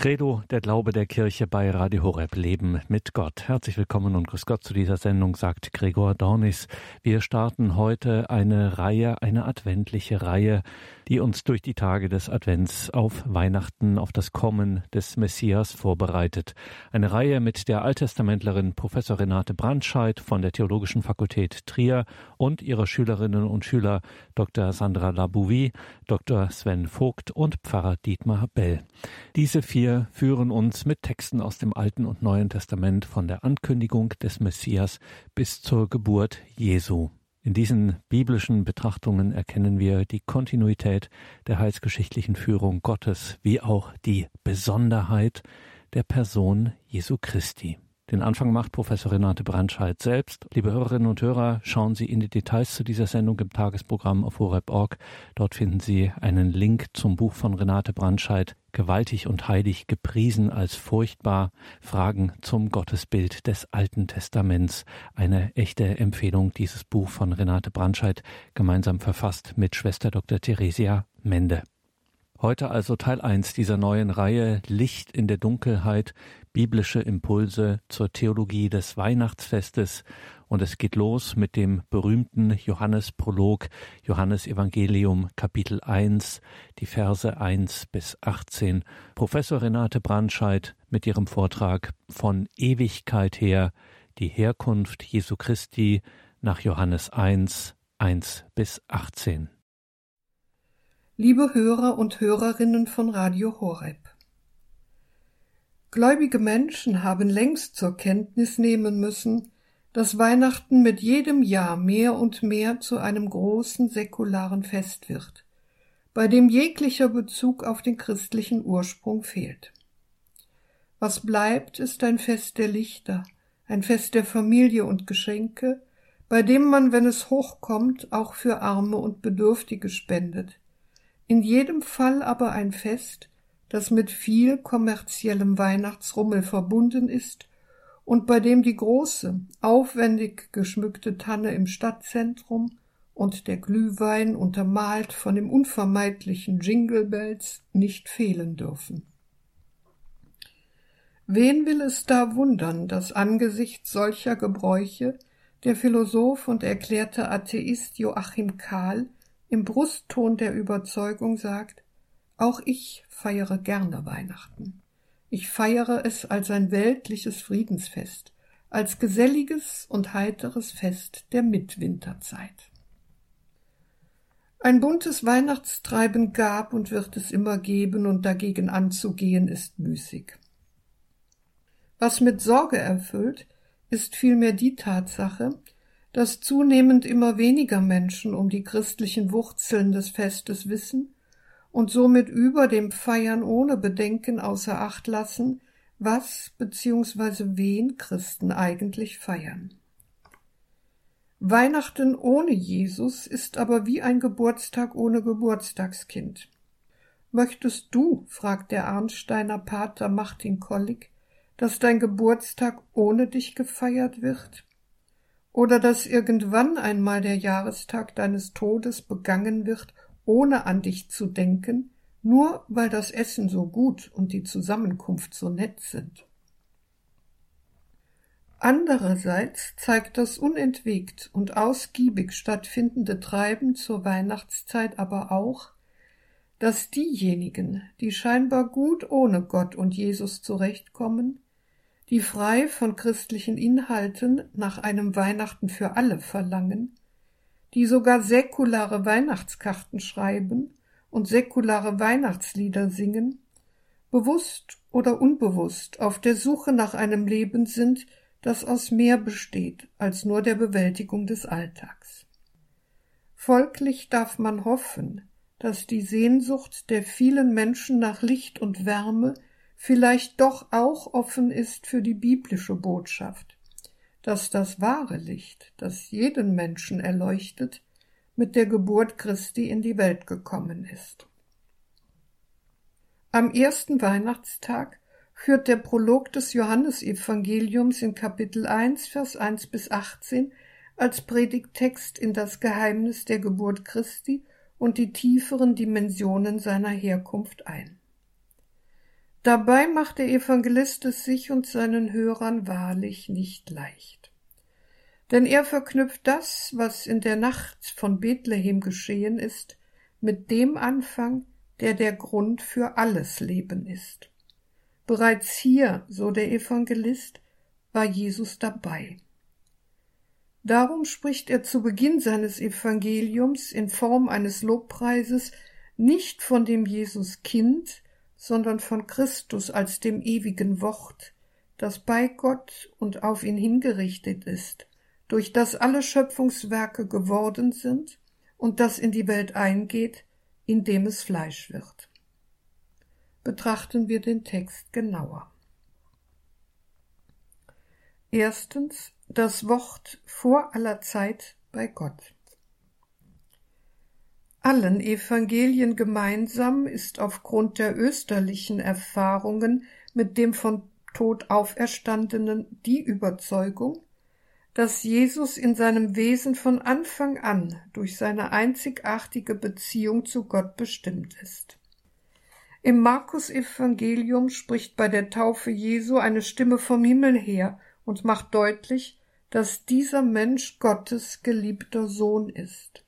Credo, der Glaube der Kirche bei Radio Horeb Leben mit Gott. Herzlich willkommen und grüß Gott zu dieser Sendung, sagt Gregor Dornis. Wir starten heute eine Reihe, eine adventliche Reihe, die uns durch die Tage des Advents auf Weihnachten, auf das Kommen des Messias vorbereitet. Eine Reihe mit der Alttestamentlerin Professor Renate Brandscheid von der Theologischen Fakultät Trier und ihrer Schülerinnen und Schüler Dr. Sandra Labouvi, Dr. Sven Vogt und Pfarrer Dietmar Bell. Diese vier wir führen uns mit Texten aus dem Alten und Neuen Testament von der Ankündigung des Messias bis zur Geburt Jesu. In diesen biblischen Betrachtungen erkennen wir die Kontinuität der heilsgeschichtlichen Führung Gottes wie auch die Besonderheit der Person Jesu Christi. Den Anfang macht Professor Renate Brandscheid selbst. Liebe Hörerinnen und Hörer, schauen Sie in die Details zu dieser Sendung im Tagesprogramm auf horeb.org. Dort finden Sie einen Link zum Buch von Renate Brandscheid, Gewaltig und heilig gepriesen als furchtbar, Fragen zum Gottesbild des Alten Testaments. Eine echte Empfehlung, dieses Buch von Renate Brandscheid, gemeinsam verfasst mit Schwester Dr. Theresia Mende. Heute also Teil 1 dieser neuen Reihe Licht in der Dunkelheit, biblische Impulse zur Theologie des Weihnachtsfestes. Und es geht los mit dem berühmten Johannesprolog, Johannes Evangelium Kapitel 1, die Verse 1 bis 18. Professor Renate Brandscheid mit ihrem Vortrag von Ewigkeit her, die Herkunft Jesu Christi nach Johannes 1, 1 bis 18. Liebe Hörer und Hörerinnen von Radio Horeb. Gläubige Menschen haben längst zur Kenntnis nehmen müssen, dass Weihnachten mit jedem Jahr mehr und mehr zu einem großen säkularen Fest wird, bei dem jeglicher Bezug auf den christlichen Ursprung fehlt. Was bleibt, ist ein Fest der Lichter, ein Fest der Familie und Geschenke, bei dem man, wenn es hochkommt, auch für Arme und Bedürftige spendet, in jedem Fall aber ein Fest, das mit viel kommerziellem Weihnachtsrummel verbunden ist und bei dem die große, aufwendig geschmückte Tanne im Stadtzentrum und der Glühwein untermalt von dem unvermeidlichen Jingle Bells nicht fehlen dürfen. Wen will es da wundern, dass angesichts solcher Gebräuche der Philosoph und erklärte Atheist Joachim Kahl im Brustton der Überzeugung sagt, auch ich feiere gerne Weihnachten. Ich feiere es als ein weltliches Friedensfest, als geselliges und heiteres Fest der Mitwinterzeit. Ein buntes Weihnachtstreiben gab und wird es immer geben, und dagegen anzugehen ist müßig. Was mit Sorge erfüllt, ist vielmehr die Tatsache, dass zunehmend immer weniger Menschen um die christlichen Wurzeln des Festes wissen und somit über dem Feiern ohne Bedenken außer Acht lassen, was bzw. wen Christen eigentlich feiern. Weihnachten ohne Jesus ist aber wie ein Geburtstag ohne Geburtstagskind. Möchtest du, fragt der Arnsteiner Pater Martin Kollig, dass dein Geburtstag ohne dich gefeiert wird? oder dass irgendwann einmal der Jahrestag deines Todes begangen wird, ohne an dich zu denken, nur weil das Essen so gut und die Zusammenkunft so nett sind. Andererseits zeigt das unentwegt und ausgiebig stattfindende Treiben zur Weihnachtszeit aber auch, dass diejenigen, die scheinbar gut ohne Gott und Jesus zurechtkommen, die frei von christlichen Inhalten nach einem Weihnachten für alle verlangen, die sogar säkulare Weihnachtskarten schreiben und säkulare Weihnachtslieder singen, bewusst oder unbewusst auf der Suche nach einem Leben sind, das aus mehr besteht als nur der Bewältigung des Alltags. Folglich darf man hoffen, dass die Sehnsucht der vielen Menschen nach Licht und Wärme vielleicht doch auch offen ist für die biblische Botschaft, dass das wahre Licht, das jeden Menschen erleuchtet, mit der Geburt Christi in die Welt gekommen ist. Am ersten Weihnachtstag führt der Prolog des Johannesevangeliums in Kapitel 1, Vers 1 bis 18 als Predigttext in das Geheimnis der Geburt Christi und die tieferen Dimensionen seiner Herkunft ein. Dabei macht der Evangelist es sich und seinen Hörern wahrlich nicht leicht. Denn er verknüpft das, was in der Nacht von Bethlehem geschehen ist, mit dem Anfang, der der Grund für alles Leben ist. Bereits hier, so der Evangelist, war Jesus dabei. Darum spricht er zu Beginn seines Evangeliums in Form eines Lobpreises nicht von dem Jesus Kind, sondern von Christus als dem ewigen Wort, das bei Gott und auf ihn hingerichtet ist, durch das alle Schöpfungswerke geworden sind und das in die Welt eingeht, indem es Fleisch wird. Betrachten wir den Text genauer. Erstens das Wort vor aller Zeit bei Gott. Allen Evangelien gemeinsam ist aufgrund der österlichen Erfahrungen mit dem von Tod auferstandenen die Überzeugung, dass Jesus in seinem Wesen von Anfang an durch seine einzigartige Beziehung zu Gott bestimmt ist. Im Markus Evangelium spricht bei der Taufe Jesu eine Stimme vom Himmel her und macht deutlich, dass dieser Mensch Gottes geliebter Sohn ist.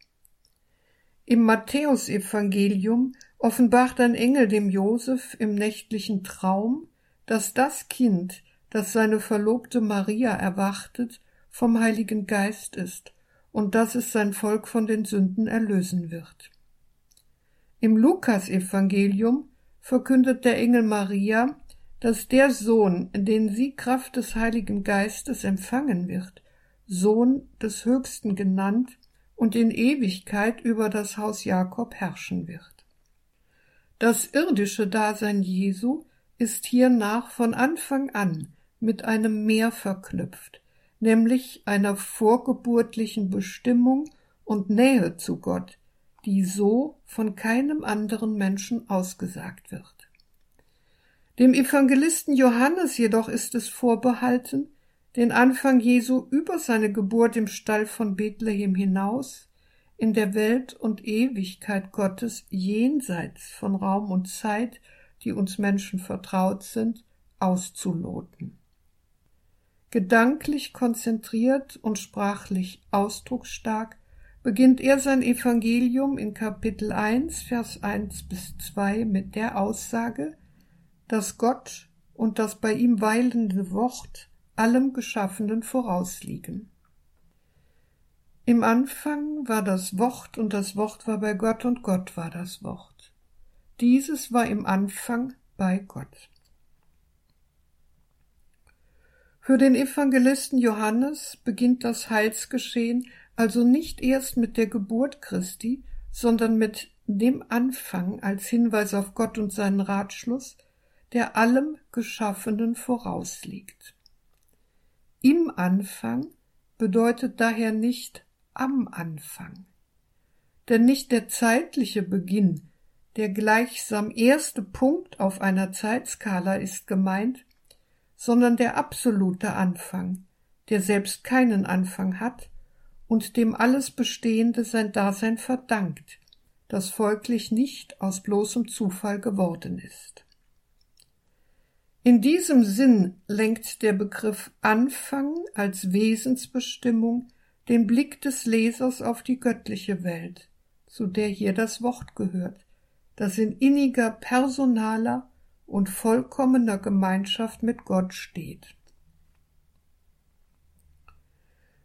Im Matthäusevangelium offenbart ein Engel dem Josef im nächtlichen Traum, dass das Kind, das seine Verlobte Maria erwartet, vom Heiligen Geist ist und dass es sein Volk von den Sünden erlösen wird. Im Lukasevangelium verkündet der Engel Maria, dass der Sohn, den sie Kraft des Heiligen Geistes empfangen wird, Sohn des Höchsten genannt und in Ewigkeit über das Haus Jakob herrschen wird. Das irdische Dasein Jesu ist hiernach von Anfang an mit einem Mehr verknüpft, nämlich einer vorgeburtlichen Bestimmung und Nähe zu Gott, die so von keinem anderen Menschen ausgesagt wird. Dem Evangelisten Johannes jedoch ist es vorbehalten, den Anfang Jesu über seine Geburt im Stall von Bethlehem hinaus in der Welt und Ewigkeit Gottes jenseits von Raum und Zeit, die uns Menschen vertraut sind, auszuloten. Gedanklich konzentriert und sprachlich ausdrucksstark beginnt er sein Evangelium in Kapitel 1, Vers 1 bis 2 mit der Aussage, dass Gott und das bei ihm weilende Wort allem Geschaffenen vorausliegen. Im Anfang war das Wort und das Wort war bei Gott und Gott war das Wort. Dieses war im Anfang bei Gott. Für den Evangelisten Johannes beginnt das Heilsgeschehen also nicht erst mit der Geburt Christi, sondern mit dem Anfang als Hinweis auf Gott und seinen Ratschluss, der allem Geschaffenen vorausliegt. Im Anfang bedeutet daher nicht am Anfang. Denn nicht der zeitliche Beginn, der gleichsam erste Punkt auf einer Zeitskala ist gemeint, sondern der absolute Anfang, der selbst keinen Anfang hat und dem alles Bestehende sein Dasein verdankt, das folglich nicht aus bloßem Zufall geworden ist. In diesem Sinn lenkt der Begriff Anfang als Wesensbestimmung den Blick des Lesers auf die göttliche Welt, zu der hier das Wort gehört, das in inniger personaler und vollkommener Gemeinschaft mit Gott steht.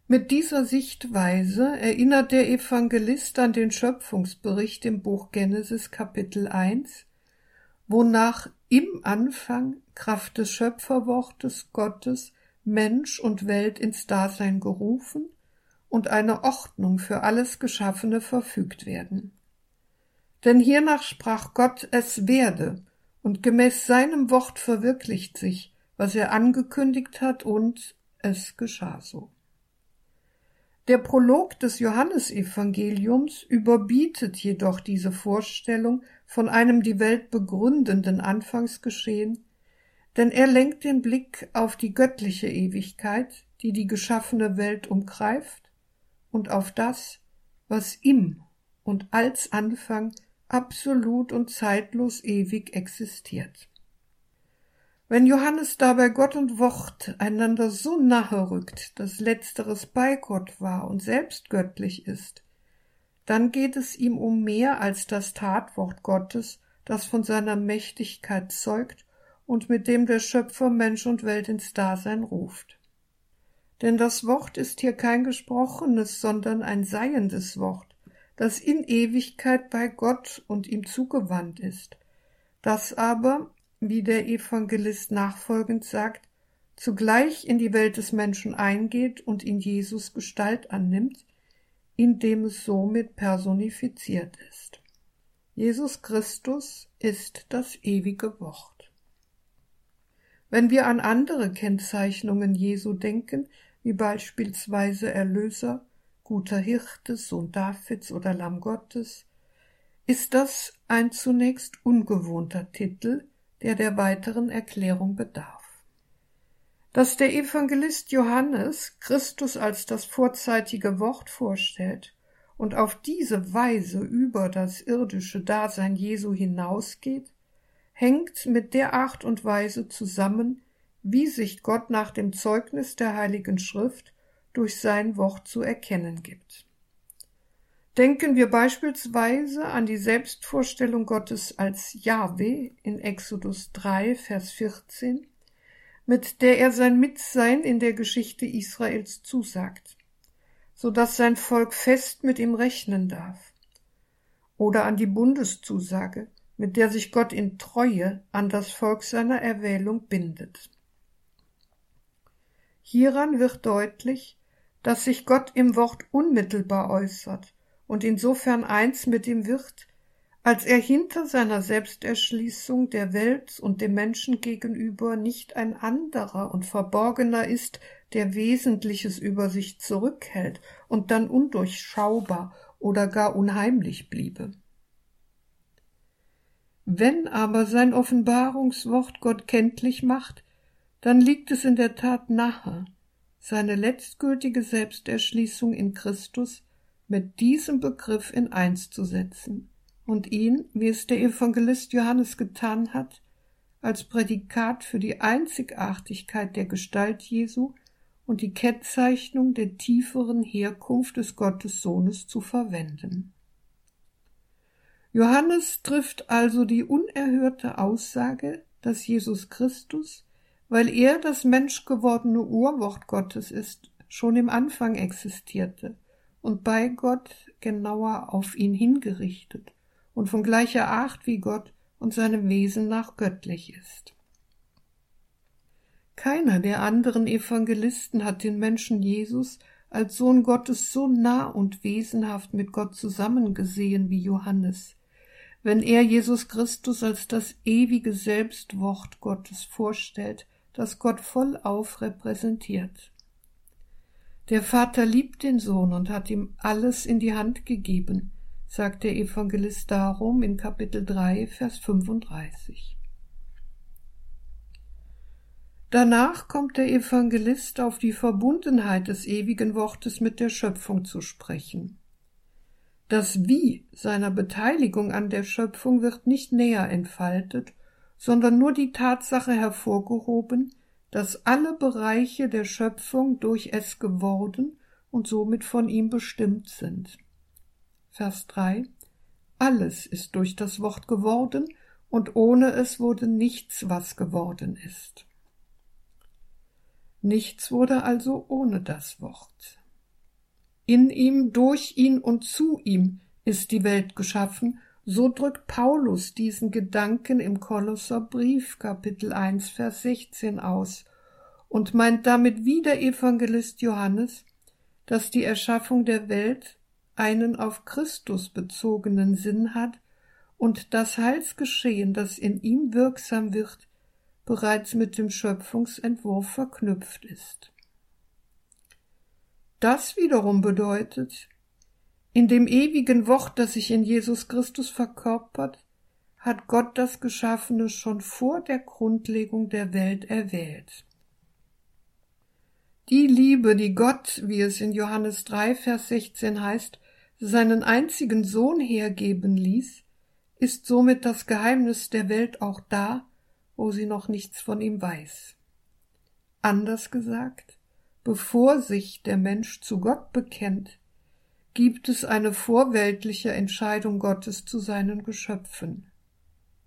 Mit dieser Sichtweise erinnert der Evangelist an den Schöpfungsbericht im Buch Genesis Kapitel 1, wonach im Anfang Kraft des Schöpferwortes Gottes Mensch und Welt ins Dasein gerufen und eine Ordnung für alles Geschaffene verfügt werden. Denn hiernach sprach Gott, es werde, und gemäß seinem Wort verwirklicht sich, was er angekündigt hat, und es geschah so. Der Prolog des Johannesevangeliums überbietet jedoch diese Vorstellung von einem die Welt begründenden Anfangsgeschehen, denn er lenkt den Blick auf die göttliche Ewigkeit, die die geschaffene Welt umgreift, und auf das, was im und als Anfang absolut und zeitlos ewig existiert. Wenn Johannes dabei Gott und Wort einander so nahe rückt, dass letzteres bei Gott war und selbst göttlich ist, dann geht es ihm um mehr als das Tatwort Gottes, das von seiner Mächtigkeit zeugt und mit dem der Schöpfer Mensch und Welt ins Dasein ruft. Denn das Wort ist hier kein gesprochenes, sondern ein seiendes Wort, das in Ewigkeit bei Gott und ihm zugewandt ist, das aber wie der Evangelist nachfolgend sagt, zugleich in die Welt des Menschen eingeht und in Jesus Gestalt annimmt, indem es somit personifiziert ist. Jesus Christus ist das ewige Wort. Wenn wir an andere Kennzeichnungen Jesu denken, wie beispielsweise Erlöser, guter Hirte, Sohn Davids oder Lamm Gottes, ist das ein zunächst ungewohnter Titel, der der weiteren Erklärung bedarf. Dass der Evangelist Johannes Christus als das vorzeitige Wort vorstellt und auf diese Weise über das irdische Dasein Jesu hinausgeht, hängt mit der Art und Weise zusammen, wie sich Gott nach dem Zeugnis der Heiligen Schrift durch sein Wort zu erkennen gibt. Denken wir beispielsweise an die Selbstvorstellung Gottes als Jahwe in Exodus 3, Vers 14, mit der er sein Mitsein in der Geschichte Israels zusagt, so dass sein Volk fest mit ihm rechnen darf. Oder an die Bundeszusage, mit der sich Gott in Treue an das Volk seiner Erwählung bindet. Hieran wird deutlich, dass sich Gott im Wort unmittelbar äußert und insofern eins mit ihm wird, als er hinter seiner Selbsterschließung der Welt und dem Menschen gegenüber nicht ein anderer und verborgener ist, der Wesentliches über sich zurückhält und dann undurchschaubar oder gar unheimlich bliebe. Wenn aber sein Offenbarungswort Gott kenntlich macht, dann liegt es in der Tat nahe, seine letztgültige Selbsterschließung in Christus mit diesem Begriff in eins zu setzen und ihn, wie es der Evangelist Johannes getan hat, als Prädikat für die Einzigartigkeit der Gestalt Jesu und die Kennzeichnung der tieferen Herkunft des Gottessohnes zu verwenden. Johannes trifft also die unerhörte Aussage, dass Jesus Christus, weil er das menschgewordene Urwort Gottes ist, schon im Anfang existierte und bei Gott genauer auf ihn hingerichtet und von gleicher Art wie Gott und seinem Wesen nach göttlich ist. Keiner der anderen Evangelisten hat den Menschen Jesus als Sohn Gottes so nah und wesenhaft mit Gott zusammengesehen wie Johannes, wenn er Jesus Christus als das ewige Selbstwort Gottes vorstellt, das Gott vollauf repräsentiert. Der Vater liebt den Sohn und hat ihm alles in die Hand gegeben, sagt der Evangelist darum in Kapitel 3, Vers 35. Danach kommt der Evangelist auf die Verbundenheit des ewigen Wortes mit der Schöpfung zu sprechen. Das Wie seiner Beteiligung an der Schöpfung wird nicht näher entfaltet, sondern nur die Tatsache hervorgehoben, dass alle Bereiche der Schöpfung durch es geworden und somit von ihm bestimmt sind. Vers 3 Alles ist durch das Wort geworden, und ohne es wurde nichts, was geworden ist. Nichts wurde also ohne das Wort. In ihm, durch ihn und zu ihm ist die Welt geschaffen, so drückt Paulus diesen Gedanken im Kolosserbrief Kapitel 1 Vers 16 aus und meint damit wie der Evangelist Johannes, dass die Erschaffung der Welt einen auf Christus bezogenen Sinn hat und das Heilsgeschehen, das in ihm wirksam wird, bereits mit dem Schöpfungsentwurf verknüpft ist. Das wiederum bedeutet, in dem ewigen Wort, das sich in Jesus Christus verkörpert, hat Gott das Geschaffene schon vor der Grundlegung der Welt erwählt. Die Liebe, die Gott, wie es in Johannes 3, Vers 16 heißt, seinen einzigen Sohn hergeben ließ, ist somit das Geheimnis der Welt auch da, wo sie noch nichts von ihm weiß. Anders gesagt, bevor sich der Mensch zu Gott bekennt, gibt es eine vorweltliche Entscheidung Gottes zu seinen Geschöpfen.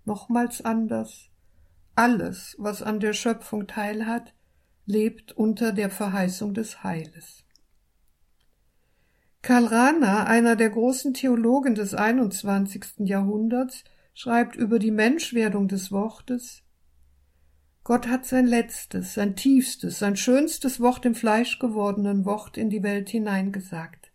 Nochmals anders, alles, was an der Schöpfung teilhat, lebt unter der Verheißung des Heiles. Karl Rahner, einer der großen Theologen des 21. Jahrhunderts, schreibt über die Menschwerdung des Wortes Gott hat sein letztes, sein tiefstes, sein schönstes Wort im Fleisch gewordenen Wort in die Welt hineingesagt.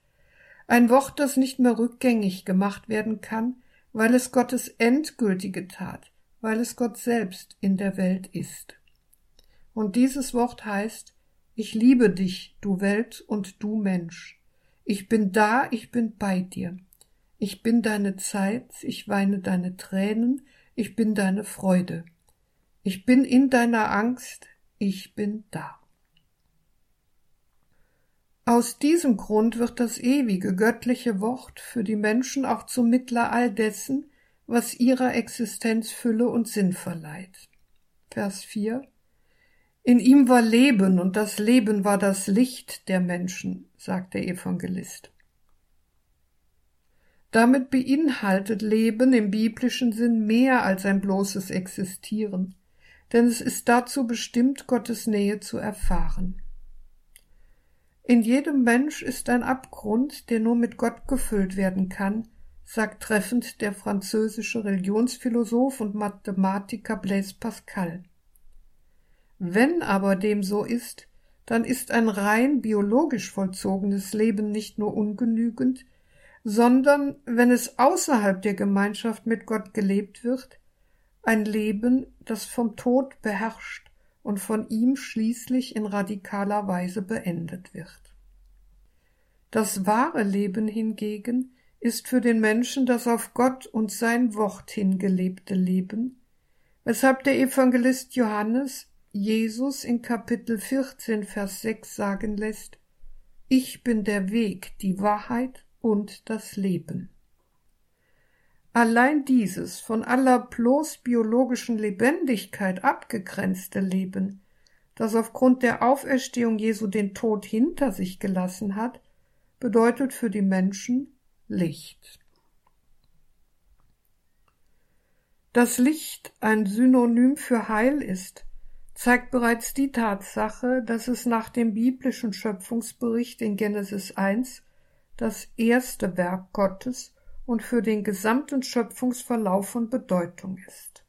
Ein Wort, das nicht mehr rückgängig gemacht werden kann, weil es Gottes endgültige Tat, weil es Gott selbst in der Welt ist. Und dieses Wort heißt, ich liebe dich, du Welt und du Mensch. Ich bin da, ich bin bei dir. Ich bin deine Zeit, ich weine deine Tränen, ich bin deine Freude. Ich bin in deiner Angst, ich bin da. Aus diesem Grund wird das ewige göttliche Wort für die Menschen auch zum Mittler all dessen, was ihrer Existenz Fülle und Sinn verleiht. Vers 4 In ihm war Leben und das Leben war das Licht der Menschen, sagt der Evangelist. Damit beinhaltet Leben im biblischen Sinn mehr als ein bloßes Existieren denn es ist dazu bestimmt, Gottes Nähe zu erfahren. In jedem Mensch ist ein Abgrund, der nur mit Gott gefüllt werden kann, sagt treffend der französische Religionsphilosoph und Mathematiker Blaise Pascal. Wenn aber dem so ist, dann ist ein rein biologisch vollzogenes Leben nicht nur ungenügend, sondern wenn es außerhalb der Gemeinschaft mit Gott gelebt wird, ein Leben, das vom Tod beherrscht und von ihm schließlich in radikaler Weise beendet wird. Das wahre Leben hingegen ist für den Menschen das auf Gott und sein Wort hingelebte Leben, weshalb der Evangelist Johannes Jesus in Kapitel 14, Vers 6 sagen lässt, Ich bin der Weg, die Wahrheit und das Leben. Allein dieses von aller bloß biologischen Lebendigkeit abgegrenzte Leben, das aufgrund der Auferstehung Jesu den Tod hinter sich gelassen hat, bedeutet für die Menschen Licht. Dass Licht ein Synonym für Heil ist, zeigt bereits die Tatsache, dass es nach dem biblischen Schöpfungsbericht in Genesis 1 das erste Werk Gottes und für den gesamten Schöpfungsverlauf von Bedeutung ist.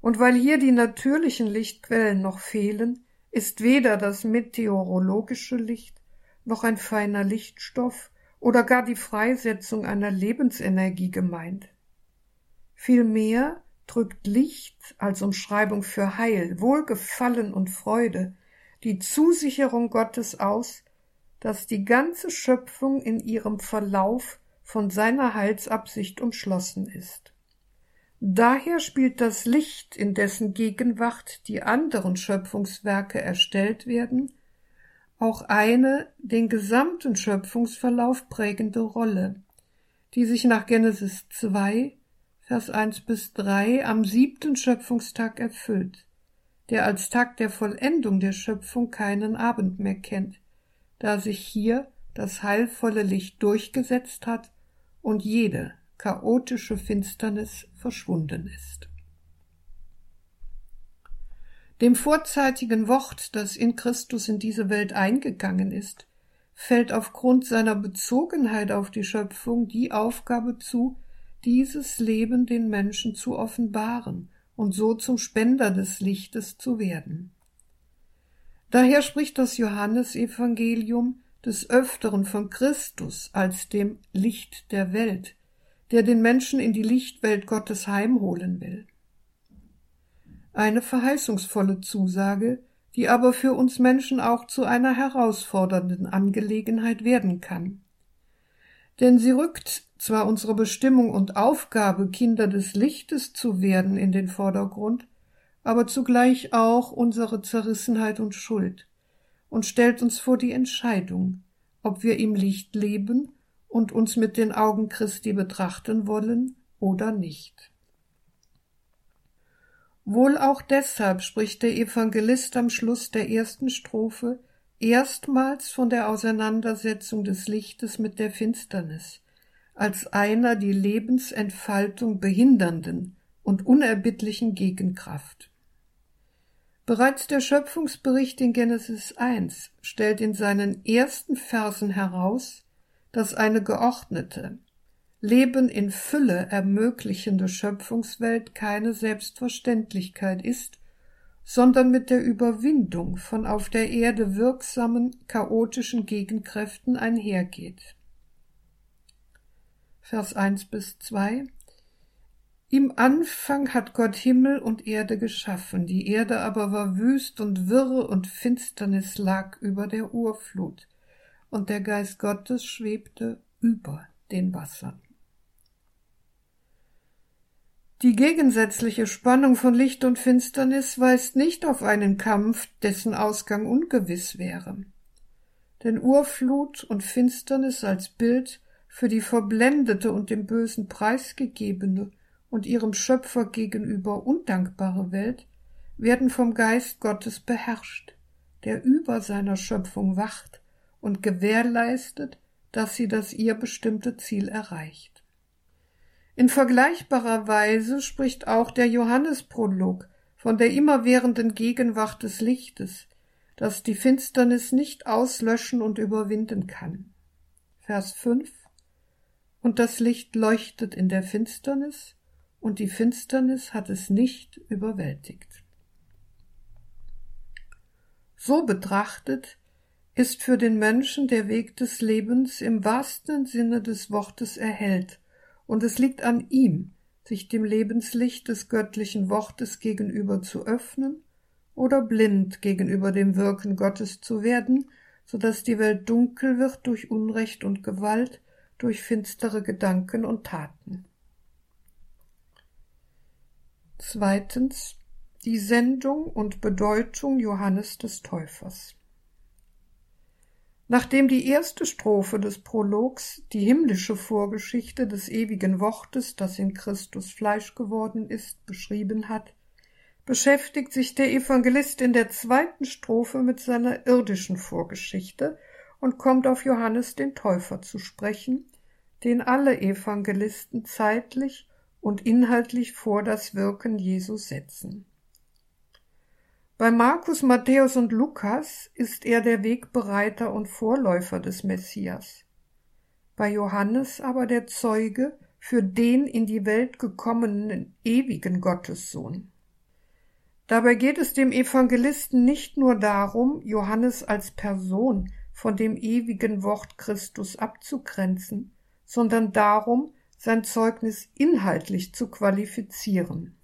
Und weil hier die natürlichen Lichtquellen noch fehlen, ist weder das meteorologische Licht noch ein feiner Lichtstoff oder gar die Freisetzung einer Lebensenergie gemeint. Vielmehr drückt Licht als Umschreibung für Heil, Wohlgefallen und Freude die Zusicherung Gottes aus, dass die ganze Schöpfung in ihrem Verlauf von seiner Heilsabsicht umschlossen ist. Daher spielt das Licht, in dessen Gegenwart die anderen Schöpfungswerke erstellt werden, auch eine den gesamten Schöpfungsverlauf prägende Rolle, die sich nach Genesis 2, Vers 1 bis 3 am siebten Schöpfungstag erfüllt, der als Tag der Vollendung der Schöpfung keinen Abend mehr kennt, da sich hier das heilvolle Licht durchgesetzt hat und jede chaotische Finsternis verschwunden ist. Dem vorzeitigen Wort, das in Christus in diese Welt eingegangen ist, fällt aufgrund seiner Bezogenheit auf die Schöpfung die Aufgabe zu, dieses Leben den Menschen zu offenbaren und so zum Spender des Lichtes zu werden. Daher spricht das Johannesevangelium des Öfteren von Christus als dem Licht der Welt, der den Menschen in die Lichtwelt Gottes heimholen will. Eine verheißungsvolle Zusage, die aber für uns Menschen auch zu einer herausfordernden Angelegenheit werden kann. Denn sie rückt zwar unsere Bestimmung und Aufgabe, Kinder des Lichtes zu werden, in den Vordergrund, aber zugleich auch unsere Zerrissenheit und Schuld und stellt uns vor die Entscheidung, ob wir im Licht leben und uns mit den Augen Christi betrachten wollen oder nicht. Wohl auch deshalb spricht der Evangelist am Schluss der ersten Strophe erstmals von der Auseinandersetzung des Lichtes mit der Finsternis, als einer die Lebensentfaltung behindernden und unerbittlichen Gegenkraft. Bereits der Schöpfungsbericht in Genesis 1 stellt in seinen ersten Versen heraus, dass eine geordnete, Leben in Fülle ermöglichende Schöpfungswelt keine Selbstverständlichkeit ist, sondern mit der Überwindung von auf der Erde wirksamen chaotischen Gegenkräften einhergeht. Vers 1 bis 2 Im Anfang hat Gott Himmel und Erde geschaffen, die Erde aber war wüst und wirre und Finsternis lag über der Urflut, und der Geist Gottes schwebte über den Wassern. Die gegensätzliche Spannung von Licht und Finsternis weist nicht auf einen Kampf, dessen Ausgang ungewiss wäre. Denn Urflut und Finsternis als Bild für die verblendete und dem Bösen preisgegebene und ihrem Schöpfer gegenüber undankbare Welt werden vom Geist Gottes beherrscht, der über seiner Schöpfung wacht und gewährleistet, dass sie das ihr bestimmte Ziel erreicht. In vergleichbarer Weise spricht auch der Johannesprolog von der immerwährenden Gegenwart des Lichtes, das die Finsternis nicht auslöschen und überwinden kann. Vers 5 Und das Licht leuchtet in der Finsternis, und die Finsternis hat es nicht überwältigt. So betrachtet ist für den Menschen der Weg des Lebens im wahrsten Sinne des Wortes erhellt und es liegt an ihm, sich dem Lebenslicht des göttlichen Wortes gegenüber zu öffnen oder blind gegenüber dem Wirken Gottes zu werden, so dass die Welt dunkel wird durch Unrecht und Gewalt, durch finstere Gedanken und Taten. Zweitens die Sendung und Bedeutung Johannes des Täufers. Nachdem die erste Strophe des Prologs die himmlische Vorgeschichte des ewigen Wortes, das in Christus Fleisch geworden ist, beschrieben hat, beschäftigt sich der Evangelist in der zweiten Strophe mit seiner irdischen Vorgeschichte und kommt auf Johannes den Täufer zu sprechen, den alle Evangelisten zeitlich und inhaltlich vor das Wirken Jesu setzen. Bei Markus, Matthäus und Lukas ist er der Wegbereiter und Vorläufer des Messias. Bei Johannes aber der Zeuge für den in die Welt gekommenen ewigen Gottessohn. Dabei geht es dem Evangelisten nicht nur darum, Johannes als Person von dem ewigen Wort Christus abzugrenzen, sondern darum, sein Zeugnis inhaltlich zu qualifizieren.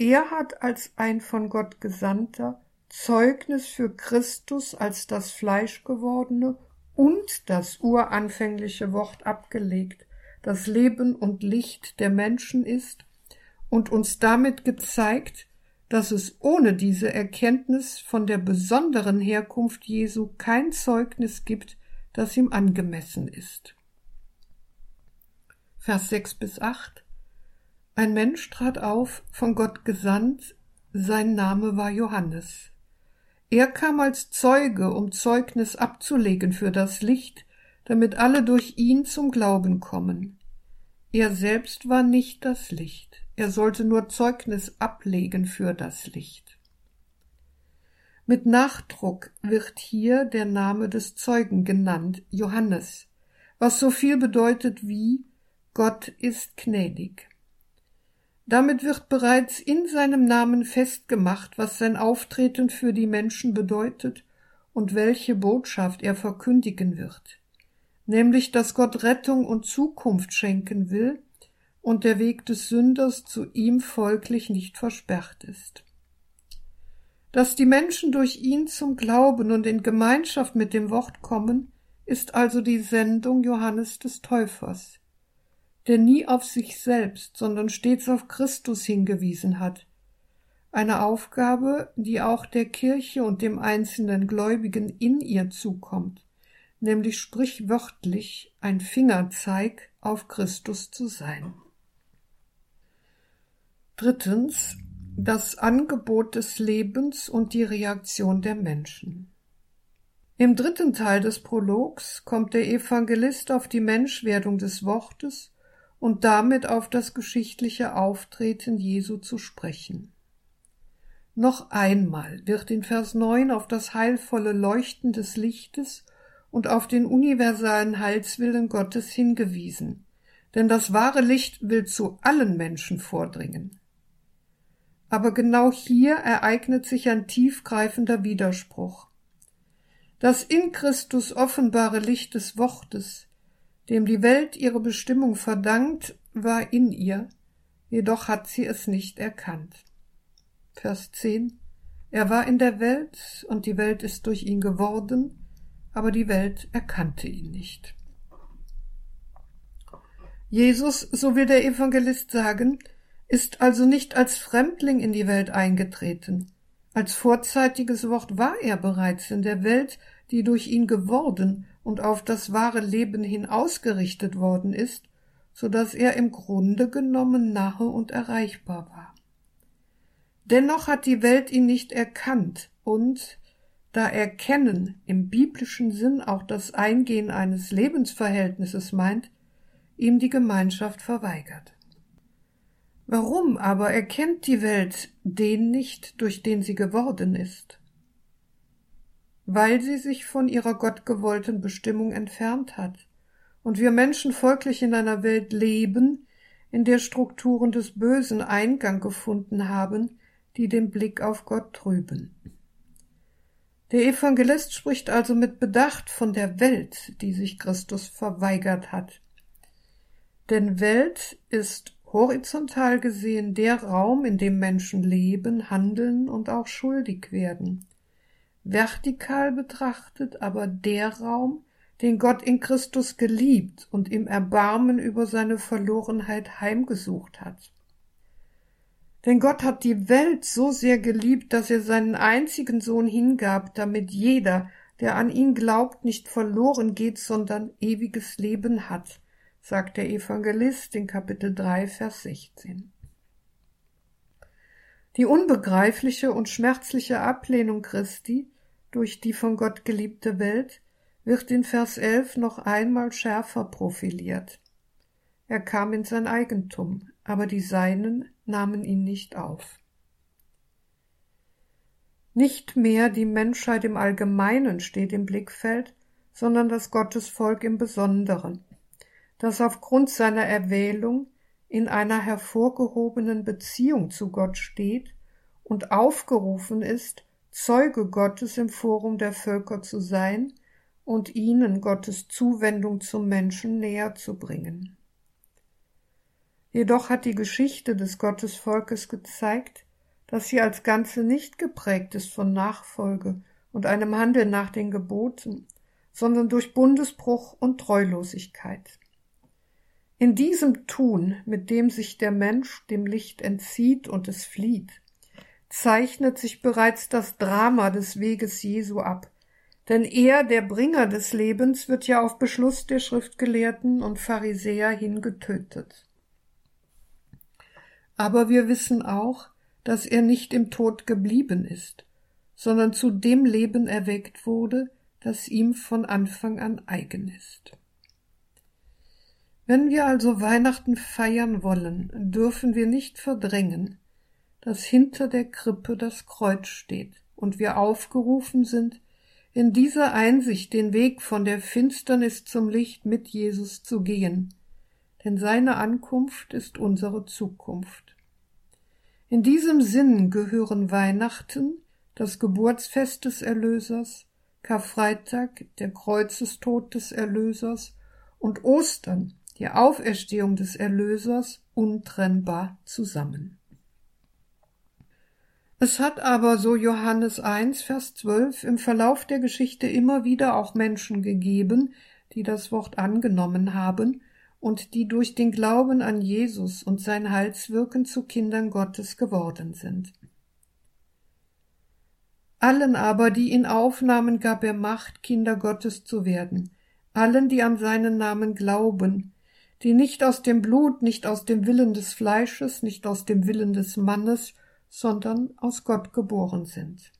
Er hat als ein von Gott Gesandter Zeugnis für Christus als das Fleischgewordene und das uranfängliche Wort abgelegt, das Leben und Licht der Menschen ist und uns damit gezeigt, dass es ohne diese Erkenntnis von der besonderen Herkunft Jesu kein Zeugnis gibt, das ihm angemessen ist. Vers 6 bis 8 ein Mensch trat auf, von Gott gesandt, sein Name war Johannes. Er kam als Zeuge, um Zeugnis abzulegen für das Licht, damit alle durch ihn zum Glauben kommen. Er selbst war nicht das Licht, er sollte nur Zeugnis ablegen für das Licht. Mit Nachdruck wird hier der Name des Zeugen genannt, Johannes, was so viel bedeutet wie Gott ist gnädig. Damit wird bereits in seinem Namen festgemacht, was sein Auftreten für die Menschen bedeutet und welche Botschaft er verkündigen wird, nämlich dass Gott Rettung und Zukunft schenken will und der Weg des Sünders zu ihm folglich nicht versperrt ist. Dass die Menschen durch ihn zum Glauben und in Gemeinschaft mit dem Wort kommen, ist also die Sendung Johannes des Täufers, der nie auf sich selbst, sondern stets auf Christus hingewiesen hat. Eine Aufgabe, die auch der Kirche und dem einzelnen Gläubigen in ihr zukommt, nämlich sprichwörtlich ein Fingerzeig auf Christus zu sein. Drittens das Angebot des Lebens und die Reaktion der Menschen. Im dritten Teil des Prologs kommt der Evangelist auf die Menschwerdung des Wortes und damit auf das geschichtliche Auftreten Jesu zu sprechen. Noch einmal wird in Vers 9 auf das heilvolle Leuchten des Lichtes und auf den universalen Heilswillen Gottes hingewiesen, denn das wahre Licht will zu allen Menschen vordringen. Aber genau hier ereignet sich ein tiefgreifender Widerspruch. Das in Christus offenbare Licht des Wortes, dem die Welt ihre Bestimmung verdankt, war in ihr, jedoch hat sie es nicht erkannt. Vers 10 Er war in der Welt, und die Welt ist durch ihn geworden, aber die Welt erkannte ihn nicht. Jesus, so will der Evangelist sagen, ist also nicht als Fremdling in die Welt eingetreten. Als vorzeitiges Wort war er bereits in der Welt, die durch ihn geworden und auf das wahre Leben hin ausgerichtet worden ist, so dass er im Grunde genommen nahe und erreichbar war. Dennoch hat die Welt ihn nicht erkannt und, da Erkennen im biblischen Sinn auch das Eingehen eines Lebensverhältnisses meint, ihm die Gemeinschaft verweigert. Warum aber erkennt die Welt den nicht, durch den sie geworden ist? Weil sie sich von ihrer gottgewollten Bestimmung entfernt hat und wir Menschen folglich in einer Welt leben, in der Strukturen des Bösen Eingang gefunden haben, die den Blick auf Gott trüben. Der Evangelist spricht also mit Bedacht von der Welt, die sich Christus verweigert hat. Denn Welt ist horizontal gesehen der Raum, in dem Menschen leben, handeln und auch schuldig werden. Vertikal betrachtet aber der Raum, den Gott in Christus geliebt und im Erbarmen über seine Verlorenheit heimgesucht hat. Denn Gott hat die Welt so sehr geliebt, dass er seinen einzigen Sohn hingab, damit jeder, der an ihn glaubt, nicht verloren geht, sondern ewiges Leben hat sagt der Evangelist in Kapitel 3, Vers 16. Die unbegreifliche und schmerzliche Ablehnung Christi durch die von Gott geliebte Welt wird in Vers 11 noch einmal schärfer profiliert. Er kam in sein Eigentum, aber die Seinen nahmen ihn nicht auf. Nicht mehr die Menschheit im Allgemeinen steht im Blickfeld, sondern das Gottesvolk im Besonderen das aufgrund seiner Erwählung in einer hervorgehobenen Beziehung zu Gott steht und aufgerufen ist, Zeuge Gottes im Forum der Völker zu sein und ihnen Gottes Zuwendung zum Menschen näher zu bringen. Jedoch hat die Geschichte des Gottesvolkes gezeigt, dass sie als Ganze nicht geprägt ist von Nachfolge und einem Handel nach den Geboten, sondern durch Bundesbruch und Treulosigkeit. In diesem Tun, mit dem sich der Mensch dem Licht entzieht und es flieht, zeichnet sich bereits das Drama des Weges Jesu ab, denn er, der Bringer des Lebens, wird ja auf Beschluss der Schriftgelehrten und Pharisäer hingetötet. Aber wir wissen auch, dass er nicht im Tod geblieben ist, sondern zu dem Leben erweckt wurde, das ihm von Anfang an eigen ist. Wenn wir also Weihnachten feiern wollen, dürfen wir nicht verdrängen, dass hinter der Krippe das Kreuz steht und wir aufgerufen sind, in dieser Einsicht den Weg von der Finsternis zum Licht mit Jesus zu gehen, denn seine Ankunft ist unsere Zukunft. In diesem Sinn gehören Weihnachten, das Geburtsfest des Erlösers, Karfreitag, der Kreuzestod des Erlösers und Ostern, die Auferstehung des Erlösers untrennbar zusammen. Es hat aber, so Johannes 1, Vers 12, im Verlauf der Geschichte immer wieder auch Menschen gegeben, die das Wort angenommen haben und die durch den Glauben an Jesus und sein Heilswirken zu Kindern Gottes geworden sind. Allen aber, die ihn aufnahmen, gab er Macht, Kinder Gottes zu werden, allen, die an seinen Namen glauben, die nicht aus dem Blut, nicht aus dem Willen des Fleisches, nicht aus dem Willen des Mannes, sondern aus Gott geboren sind.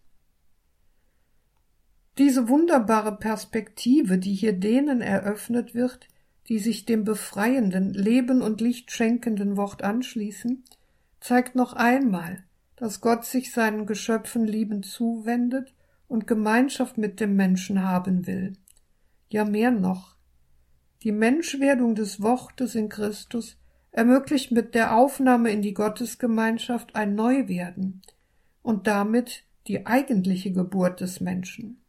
Diese wunderbare Perspektive, die hier denen eröffnet wird, die sich dem befreienden, Leben und Licht schenkenden Wort anschließen, zeigt noch einmal, dass Gott sich seinen Geschöpfen liebend zuwendet und Gemeinschaft mit dem Menschen haben will. Ja mehr noch. Die Menschwerdung des Wortes in Christus ermöglicht mit der Aufnahme in die Gottesgemeinschaft ein Neuwerden und damit die eigentliche Geburt des Menschen.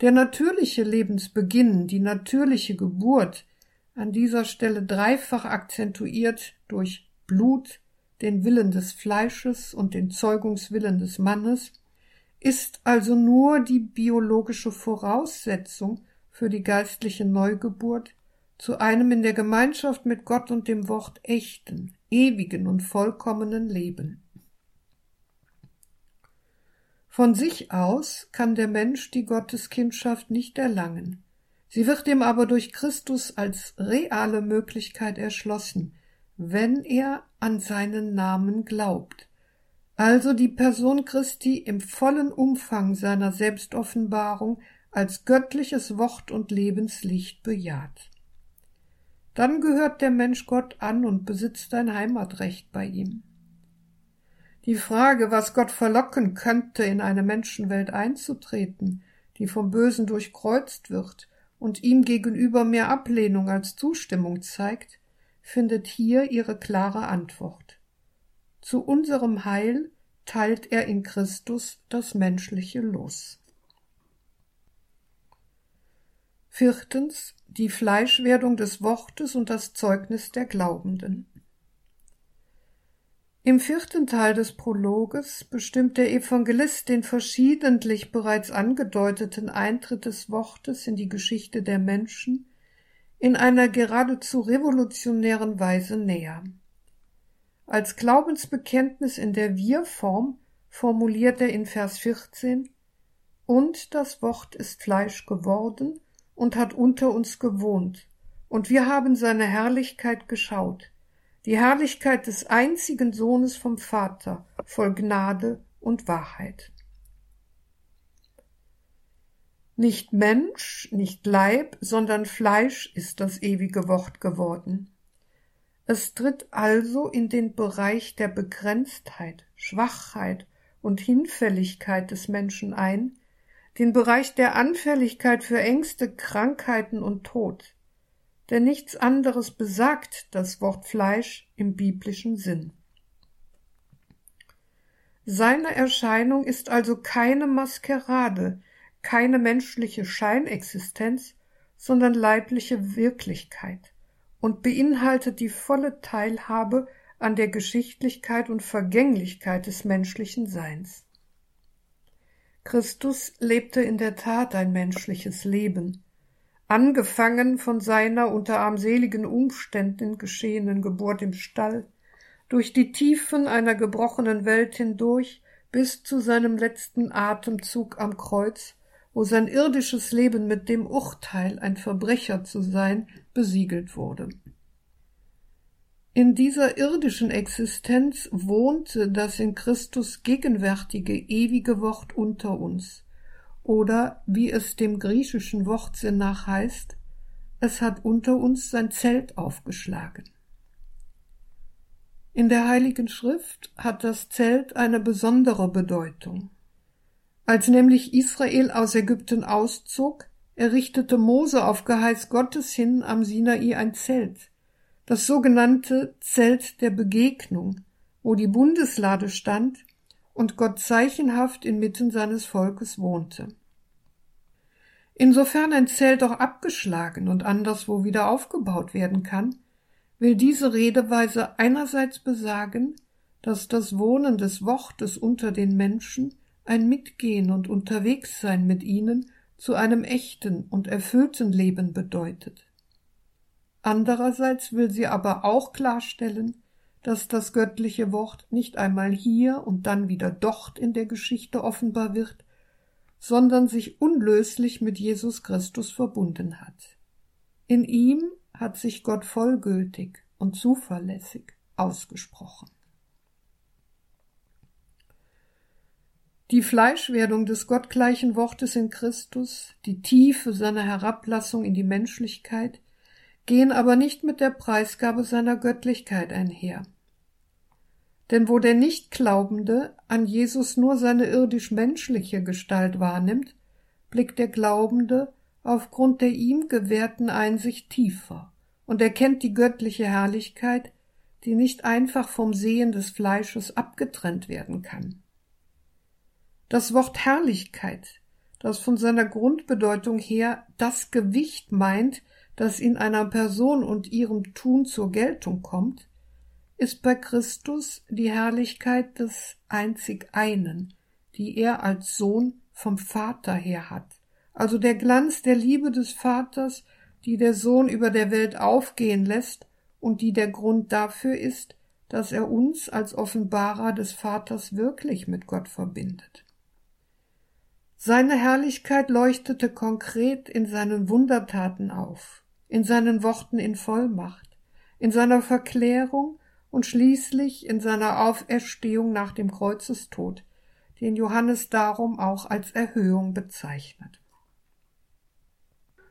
Der natürliche Lebensbeginn, die natürliche Geburt, an dieser Stelle dreifach akzentuiert durch Blut, den Willen des Fleisches und den Zeugungswillen des Mannes, ist also nur die biologische Voraussetzung für die geistliche Neugeburt zu einem in der Gemeinschaft mit Gott und dem Wort echten, ewigen und vollkommenen Leben. Von sich aus kann der Mensch die Gotteskindschaft nicht erlangen. Sie wird ihm aber durch Christus als reale Möglichkeit erschlossen, wenn er an seinen Namen glaubt, also die Person Christi im vollen Umfang seiner Selbstoffenbarung als göttliches Wort und Lebenslicht bejaht. Dann gehört der Mensch Gott an und besitzt ein Heimatrecht bei ihm. Die Frage, was Gott verlocken könnte, in eine Menschenwelt einzutreten, die vom Bösen durchkreuzt wird und ihm gegenüber mehr Ablehnung als Zustimmung zeigt, findet hier ihre klare Antwort. Zu unserem Heil teilt er in Christus das menschliche Los. Viertens die Fleischwerdung des Wortes und das Zeugnis der Glaubenden. Im vierten Teil des Prologes bestimmt der Evangelist den verschiedentlich bereits angedeuteten Eintritt des Wortes in die Geschichte der Menschen in einer geradezu revolutionären Weise näher. Als Glaubensbekenntnis in der Wir-Form formuliert er in Vers 14 Und das Wort ist Fleisch geworden und hat unter uns gewohnt, und wir haben seine Herrlichkeit geschaut, die Herrlichkeit des einzigen Sohnes vom Vater, voll Gnade und Wahrheit. Nicht Mensch, nicht Leib, sondern Fleisch ist das ewige Wort geworden. Es tritt also in den Bereich der Begrenztheit, Schwachheit und Hinfälligkeit des Menschen ein, den Bereich der Anfälligkeit für Ängste, Krankheiten und Tod denn nichts anderes besagt das Wort Fleisch im biblischen Sinn. Seine Erscheinung ist also keine Maskerade, keine menschliche Scheinexistenz, sondern leibliche Wirklichkeit und beinhaltet die volle Teilhabe an der Geschichtlichkeit und Vergänglichkeit des menschlichen Seins. Christus lebte in der Tat ein menschliches Leben, angefangen von seiner unter armseligen Umständen geschehenen Geburt im Stall, durch die Tiefen einer gebrochenen Welt hindurch bis zu seinem letzten Atemzug am Kreuz, wo sein irdisches Leben mit dem Urteil, ein Verbrecher zu sein, besiegelt wurde. In dieser irdischen Existenz wohnte das in Christus gegenwärtige ewige Wort unter uns, oder wie es dem griechischen Wortsinn nach heißt, es hat unter uns sein Zelt aufgeschlagen. In der Heiligen Schrift hat das Zelt eine besondere Bedeutung. Als nämlich Israel aus Ägypten auszog, errichtete Mose auf Geheiß Gottes hin am Sinai ein Zelt, das sogenannte Zelt der Begegnung, wo die Bundeslade stand und Gott zeichenhaft inmitten seines Volkes wohnte. Insofern ein Zelt auch abgeschlagen und anderswo wieder aufgebaut werden kann, will diese Redeweise einerseits besagen, dass das Wohnen des Wortes unter den Menschen ein Mitgehen und Unterwegssein mit ihnen zu einem echten und erfüllten Leben bedeutet. Andererseits will sie aber auch klarstellen, dass das göttliche Wort nicht einmal hier und dann wieder dort in der Geschichte offenbar wird, sondern sich unlöslich mit Jesus Christus verbunden hat. In ihm hat sich Gott vollgültig und zuverlässig ausgesprochen. Die Fleischwerdung des gottgleichen Wortes in Christus, die Tiefe seiner Herablassung in die Menschlichkeit, gehen aber nicht mit der Preisgabe seiner Göttlichkeit einher. Denn wo der Nichtglaubende an Jesus nur seine irdisch-menschliche Gestalt wahrnimmt, blickt der Glaubende aufgrund der ihm gewährten Einsicht tiefer und erkennt die göttliche Herrlichkeit, die nicht einfach vom Sehen des Fleisches abgetrennt werden kann. Das Wort Herrlichkeit, das von seiner Grundbedeutung her das Gewicht meint, das in einer Person und ihrem Tun zur Geltung kommt, ist bei Christus die Herrlichkeit des einzig einen, die er als Sohn vom Vater her hat, also der Glanz der Liebe des Vaters, die der Sohn über der Welt aufgehen lässt und die der Grund dafür ist, dass er uns als Offenbarer des Vaters wirklich mit Gott verbindet. Seine Herrlichkeit leuchtete konkret in seinen Wundertaten auf, in seinen Worten in Vollmacht, in seiner Verklärung und schließlich in seiner Auferstehung nach dem Kreuzestod, den Johannes darum auch als Erhöhung bezeichnet.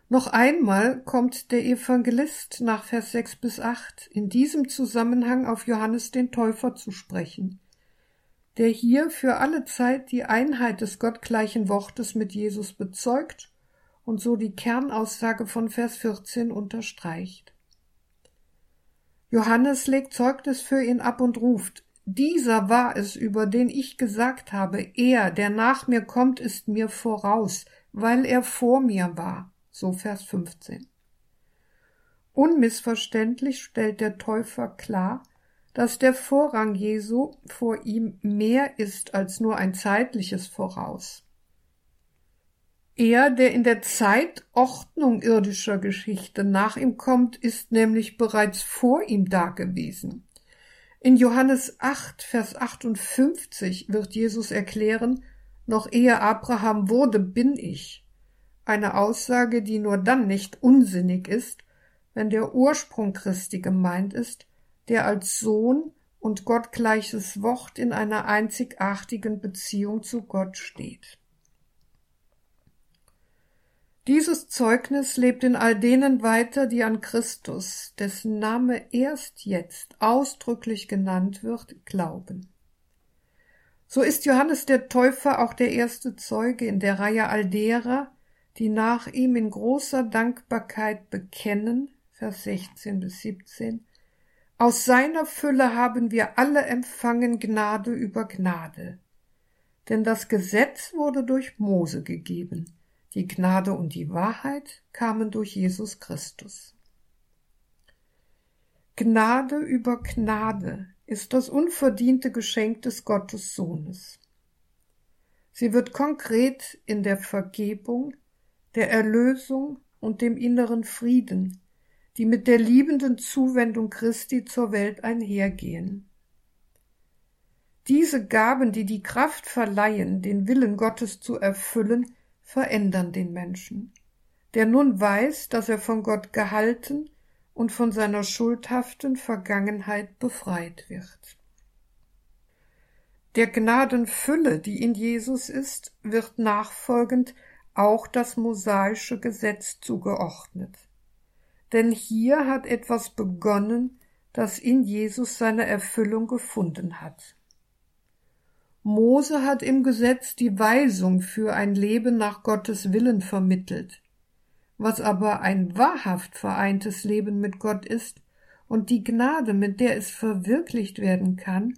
Noch einmal kommt der Evangelist nach Vers 6 bis 8 in diesem Zusammenhang auf Johannes den Täufer zu sprechen, der hier für alle Zeit die Einheit des gottgleichen Wortes mit Jesus bezeugt und so die Kernaussage von Vers 14 unterstreicht. Johannes legt Zeugnis für ihn ab und ruft, dieser war es, über den ich gesagt habe, er, der nach mir kommt, ist mir voraus, weil er vor mir war. So Vers 15. Unmissverständlich stellt der Täufer klar, dass der Vorrang Jesu vor ihm mehr ist als nur ein zeitliches Voraus. Er, der in der Zeitordnung irdischer Geschichte nach ihm kommt, ist nämlich bereits vor ihm dagewesen. In Johannes 8, Vers 58 wird Jesus erklären, noch ehe Abraham wurde, bin ich. Eine Aussage, die nur dann nicht unsinnig ist, wenn der Ursprung Christi gemeint ist, der als Sohn und gottgleiches Wort in einer einzigartigen Beziehung zu Gott steht. Dieses Zeugnis lebt in all denen weiter, die an Christus, dessen Name erst jetzt ausdrücklich genannt wird, glauben. So ist Johannes der Täufer auch der erste Zeuge in der Reihe all derer, die nach ihm in großer Dankbarkeit bekennen, Vers 16 bis 17, aus seiner Fülle haben wir alle empfangen Gnade über Gnade. Denn das Gesetz wurde durch Mose gegeben, die Gnade und die Wahrheit kamen durch Jesus Christus. Gnade über Gnade ist das unverdiente Geschenk des Gottes Sohnes. Sie wird konkret in der Vergebung, der Erlösung und dem inneren Frieden, die mit der liebenden Zuwendung Christi zur Welt einhergehen. Diese Gaben, die die Kraft verleihen, den Willen Gottes zu erfüllen, verändern den Menschen, der nun weiß, dass er von Gott gehalten und von seiner schuldhaften Vergangenheit befreit wird. Der Gnadenfülle, die in Jesus ist, wird nachfolgend auch das mosaische Gesetz zugeordnet. Denn hier hat etwas begonnen, das in Jesus seine Erfüllung gefunden hat. Mose hat im Gesetz die Weisung für ein Leben nach Gottes Willen vermittelt. Was aber ein wahrhaft vereintes Leben mit Gott ist und die Gnade, mit der es verwirklicht werden kann,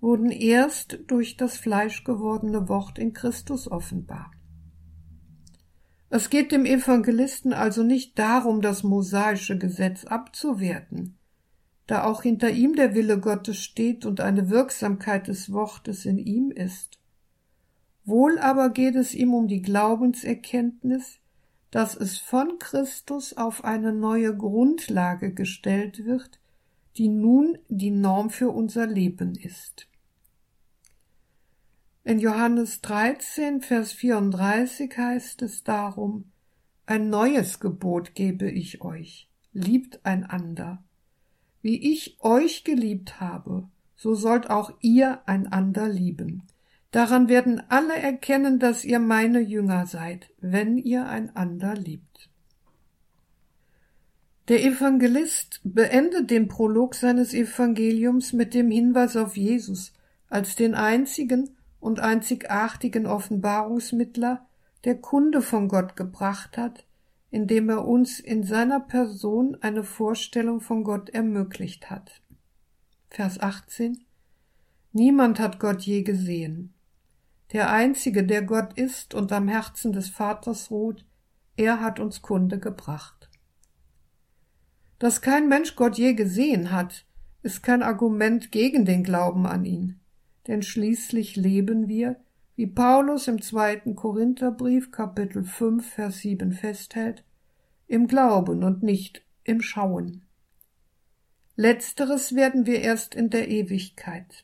wurden erst durch das fleischgewordene Wort in Christus offenbar. Es geht dem Evangelisten also nicht darum, das mosaische Gesetz abzuwerten, da auch hinter ihm der Wille Gottes steht und eine Wirksamkeit des Wortes in ihm ist. Wohl aber geht es ihm um die Glaubenserkenntnis, dass es von Christus auf eine neue Grundlage gestellt wird, die nun die Norm für unser Leben ist. In Johannes 13, Vers 34 heißt es darum, ein neues Gebot gebe ich euch, liebt einander. Wie ich euch geliebt habe, so sollt auch ihr einander lieben. Daran werden alle erkennen, dass ihr meine Jünger seid, wenn ihr einander liebt. Der Evangelist beendet den Prolog seines Evangeliums mit dem Hinweis auf Jesus als den einzigen und einzigartigen Offenbarungsmittler, der Kunde von Gott gebracht hat, indem er uns in seiner Person eine Vorstellung von Gott ermöglicht hat. Vers 18 Niemand hat Gott je gesehen. Der Einzige, der Gott ist und am Herzen des Vaters ruht, er hat uns Kunde gebracht. Dass kein Mensch Gott je gesehen hat, ist kein Argument gegen den Glauben an ihn, denn schließlich leben wir, wie Paulus im zweiten Korintherbrief Kapitel 5 Vers 7 festhält, im Glauben und nicht im Schauen. Letzteres werden wir erst in der Ewigkeit.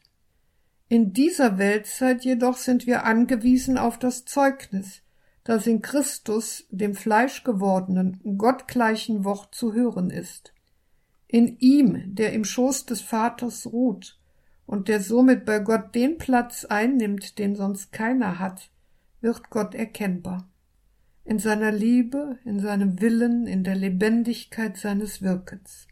In dieser Weltzeit jedoch sind wir angewiesen auf das Zeugnis, das in Christus, dem fleischgewordenen, gottgleichen Wort zu hören ist. In ihm, der im Schoß des Vaters ruht und der somit bei Gott den Platz einnimmt, den sonst keiner hat, wird Gott erkennbar. In seiner Liebe, in seinem Willen, in der Lebendigkeit seines Wirkens.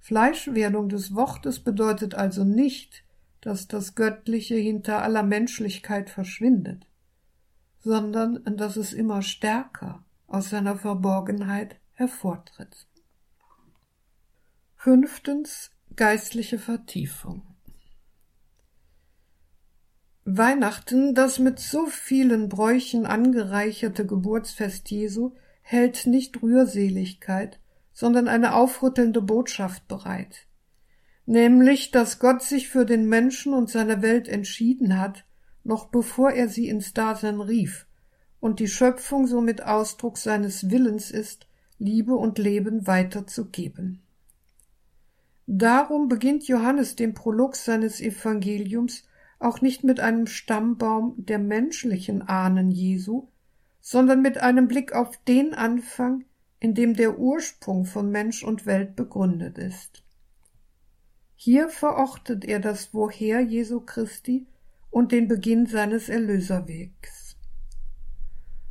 Fleischwerdung des Wortes bedeutet also nicht, dass das Göttliche hinter aller Menschlichkeit verschwindet, sondern dass es immer stärker aus seiner Verborgenheit hervortritt. Fünftens geistliche Vertiefung. Weihnachten, das mit so vielen Bräuchen angereicherte Geburtsfest Jesu, hält nicht Rührseligkeit, sondern eine aufrüttelnde Botschaft bereit nämlich dass Gott sich für den Menschen und seine Welt entschieden hat, noch bevor er sie ins Dasein rief, und die Schöpfung somit Ausdruck seines Willens ist, Liebe und Leben weiterzugeben. Darum beginnt Johannes den Prolog seines Evangeliums auch nicht mit einem Stammbaum der menschlichen Ahnen Jesu, sondern mit einem Blick auf den Anfang, in dem der Ursprung von Mensch und Welt begründet ist. Hier verortet er das Woher Jesu Christi und den Beginn seines Erlöserwegs.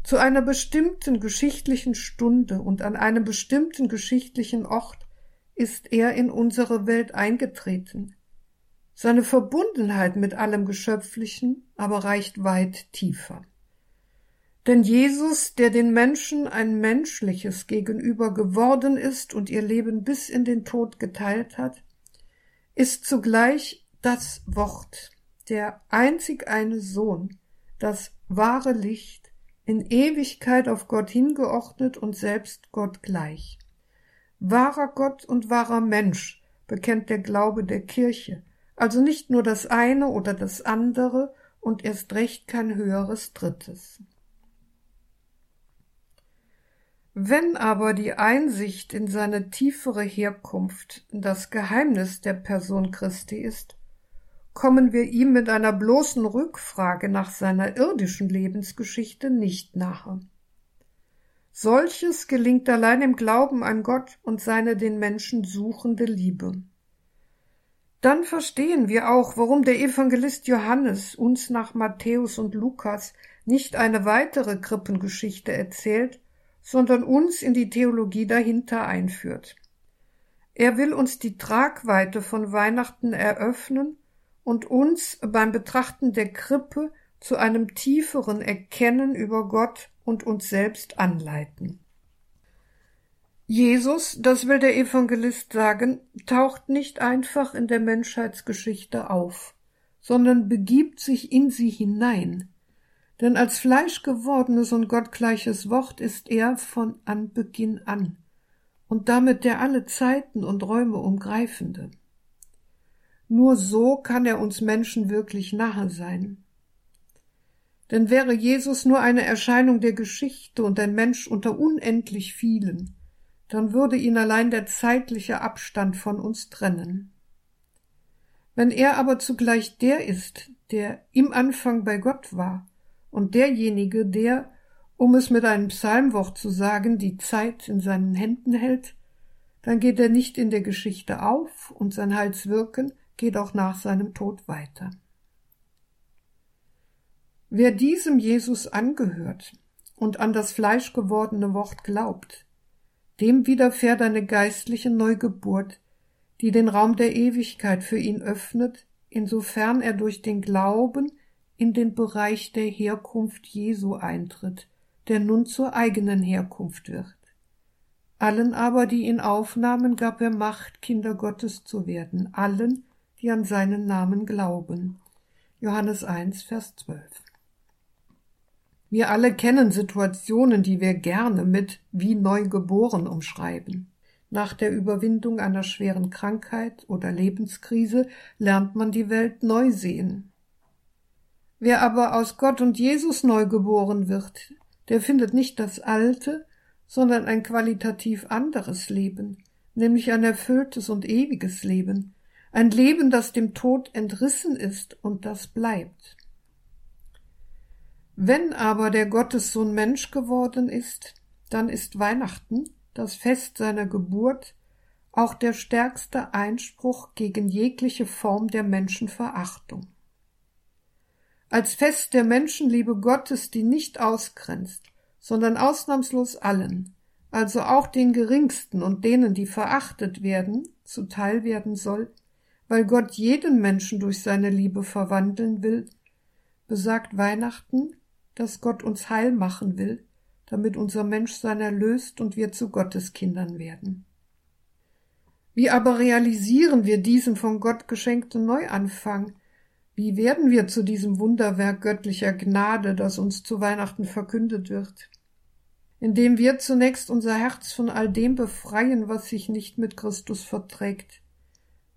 Zu einer bestimmten geschichtlichen Stunde und an einem bestimmten geschichtlichen Ort ist er in unsere Welt eingetreten. Seine Verbundenheit mit allem Geschöpflichen aber reicht weit tiefer. Denn Jesus, der den Menschen ein menschliches gegenüber geworden ist und ihr Leben bis in den Tod geteilt hat, ist zugleich das Wort, der einzig eine Sohn, das wahre Licht, in Ewigkeit auf Gott hingeordnet und selbst Gott gleich. Wahrer Gott und wahrer Mensch bekennt der Glaube der Kirche, also nicht nur das eine oder das andere und erst recht kein höheres Drittes. Wenn aber die Einsicht in seine tiefere Herkunft das Geheimnis der Person Christi ist, kommen wir ihm mit einer bloßen Rückfrage nach seiner irdischen Lebensgeschichte nicht nahe. Solches gelingt allein im Glauben an Gott und seine den Menschen suchende Liebe. Dann verstehen wir auch, warum der Evangelist Johannes uns nach Matthäus und Lukas nicht eine weitere Krippengeschichte erzählt, sondern uns in die Theologie dahinter einführt. Er will uns die Tragweite von Weihnachten eröffnen und uns beim Betrachten der Krippe zu einem tieferen Erkennen über Gott und uns selbst anleiten. Jesus, das will der Evangelist sagen, taucht nicht einfach in der Menschheitsgeschichte auf, sondern begibt sich in sie hinein, denn als fleischgewordenes und gottgleiches Wort ist er von Anbeginn an und damit der alle Zeiten und Räume umgreifende. Nur so kann er uns Menschen wirklich nahe sein. Denn wäre Jesus nur eine Erscheinung der Geschichte und ein Mensch unter unendlich vielen, dann würde ihn allein der zeitliche Abstand von uns trennen. Wenn er aber zugleich der ist, der im Anfang bei Gott war, und derjenige, der, um es mit einem Psalmwort zu sagen, die Zeit in seinen Händen hält, dann geht er nicht in der Geschichte auf und sein Heilswirken geht auch nach seinem Tod weiter. Wer diesem Jesus angehört und an das fleischgewordene Wort glaubt, dem widerfährt eine geistliche Neugeburt, die den Raum der Ewigkeit für ihn öffnet, insofern er durch den Glauben in den Bereich der Herkunft Jesu eintritt, der nun zur eigenen Herkunft wird. Allen aber, die ihn aufnahmen, gab er Macht, Kinder Gottes zu werden, allen, die an seinen Namen glauben. Johannes 1, Vers 12. Wir alle kennen Situationen, die wir gerne mit wie neu geboren umschreiben. Nach der Überwindung einer schweren Krankheit oder Lebenskrise lernt man die Welt neu sehen. Wer aber aus Gott und Jesus neu geboren wird, der findet nicht das alte, sondern ein qualitativ anderes Leben, nämlich ein erfülltes und ewiges Leben, ein Leben, das dem Tod entrissen ist und das bleibt. Wenn aber der Gottessohn Mensch geworden ist, dann ist Weihnachten, das Fest seiner Geburt, auch der stärkste Einspruch gegen jegliche Form der Menschenverachtung. Als Fest der Menschenliebe Gottes, die nicht ausgrenzt, sondern ausnahmslos allen, also auch den Geringsten und denen, die verachtet werden, zuteil werden soll, weil Gott jeden Menschen durch seine Liebe verwandeln will, besagt Weihnachten, dass Gott uns heil machen will, damit unser Menschsein erlöst und wir zu Gottes Kindern werden. Wie aber realisieren wir diesen von Gott geschenkten Neuanfang? Wie werden wir zu diesem Wunderwerk göttlicher Gnade, das uns zu Weihnachten verkündet wird? Indem wir zunächst unser Herz von all dem befreien, was sich nicht mit Christus verträgt.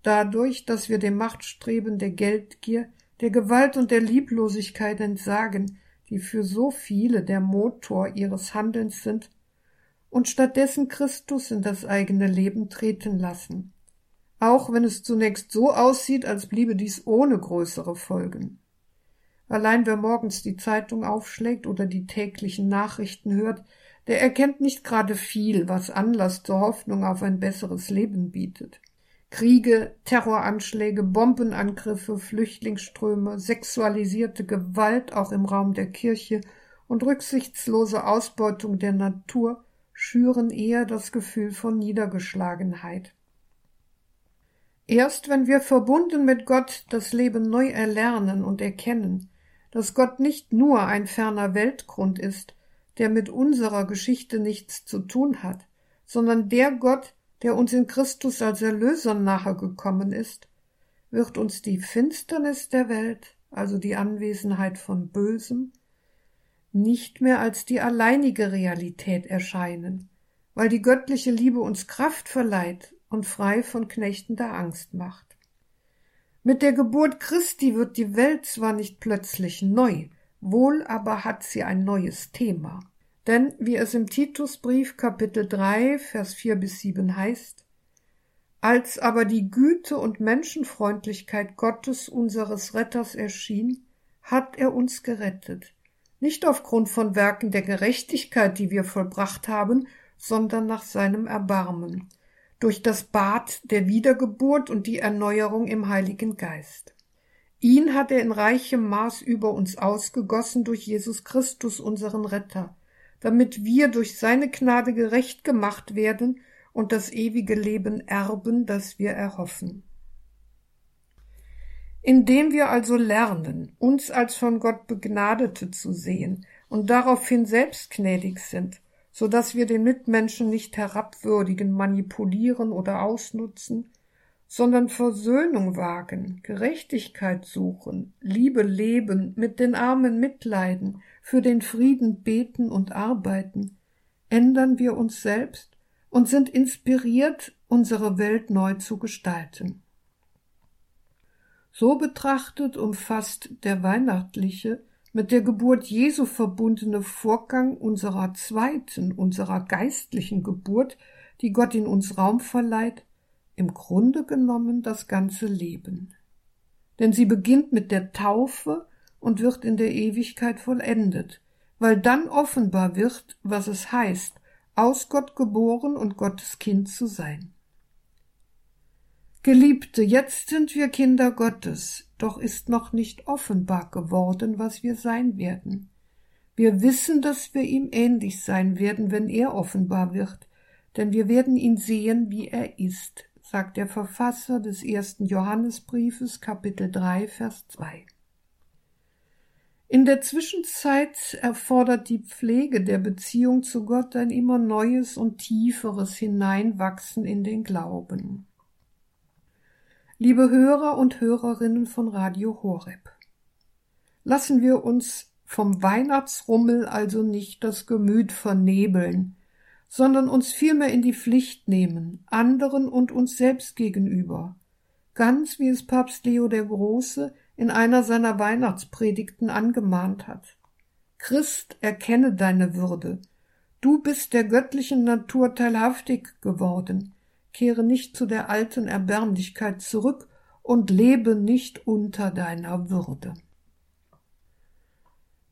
Dadurch, dass wir dem Machtstreben der Geldgier, der Gewalt und der Lieblosigkeit entsagen, die für so viele der Motor ihres Handelns sind, und stattdessen Christus in das eigene Leben treten lassen, auch wenn es zunächst so aussieht, als bliebe dies ohne größere Folgen. Allein wer morgens die Zeitung aufschlägt oder die täglichen Nachrichten hört, der erkennt nicht gerade viel, was Anlass zur Hoffnung auf ein besseres Leben bietet. Kriege, Terroranschläge, Bombenangriffe, Flüchtlingsströme, sexualisierte Gewalt auch im Raum der Kirche und rücksichtslose Ausbeutung der Natur schüren eher das Gefühl von Niedergeschlagenheit. Erst wenn wir verbunden mit Gott das Leben neu erlernen und erkennen, dass Gott nicht nur ein ferner Weltgrund ist, der mit unserer Geschichte nichts zu tun hat, sondern der Gott, der uns in Christus als Erlöser nahegekommen ist, wird uns die Finsternis der Welt, also die Anwesenheit von Bösem, nicht mehr als die alleinige Realität erscheinen, weil die göttliche Liebe uns Kraft verleiht und frei von knechtender Angst macht. Mit der Geburt Christi wird die Welt zwar nicht plötzlich neu, wohl aber hat sie ein neues Thema. Denn, wie es im Titusbrief Kapitel 3, Vers 4 bis 7 heißt, als aber die Güte und Menschenfreundlichkeit Gottes unseres Retters erschien, hat er uns gerettet, nicht aufgrund von Werken der Gerechtigkeit, die wir vollbracht haben, sondern nach seinem Erbarmen, durch das Bad der Wiedergeburt und die Erneuerung im Heiligen Geist. Ihn hat er in reichem Maß über uns ausgegossen durch Jesus Christus, unseren Retter, damit wir durch seine Gnade gerecht gemacht werden und das ewige Leben erben, das wir erhoffen. Indem wir also lernen, uns als von Gott Begnadete zu sehen und daraufhin selbst gnädig sind, so dass wir den Mitmenschen nicht herabwürdigen, manipulieren oder ausnutzen, sondern Versöhnung wagen, Gerechtigkeit suchen, Liebe leben, mit den Armen mitleiden, für den Frieden beten und arbeiten, ändern wir uns selbst und sind inspiriert, unsere Welt neu zu gestalten. So betrachtet umfasst der weihnachtliche, mit der Geburt Jesu verbundene Vorgang unserer zweiten, unserer geistlichen Geburt, die Gott in uns Raum verleiht, im Grunde genommen das ganze Leben. Denn sie beginnt mit der Taufe und wird in der Ewigkeit vollendet, weil dann offenbar wird, was es heißt, aus Gott geboren und Gottes Kind zu sein. Geliebte, jetzt sind wir Kinder Gottes, doch ist noch nicht offenbar geworden, was wir sein werden. Wir wissen, dass wir ihm ähnlich sein werden, wenn er offenbar wird, denn wir werden ihn sehen, wie er ist, sagt der Verfasser des ersten Johannesbriefes Kapitel 3 Vers 2. In der Zwischenzeit erfordert die Pflege der Beziehung zu Gott ein immer neues und tieferes Hineinwachsen in den Glauben. Liebe Hörer und Hörerinnen von Radio Horeb, lassen wir uns vom Weihnachtsrummel also nicht das Gemüt vernebeln, sondern uns vielmehr in die Pflicht nehmen, anderen und uns selbst gegenüber, ganz wie es Papst Leo der Große in einer seiner Weihnachtspredigten angemahnt hat. Christ, erkenne deine Würde. Du bist der göttlichen Natur teilhaftig geworden kehre nicht zu der alten Erbärmlichkeit zurück und lebe nicht unter deiner Würde.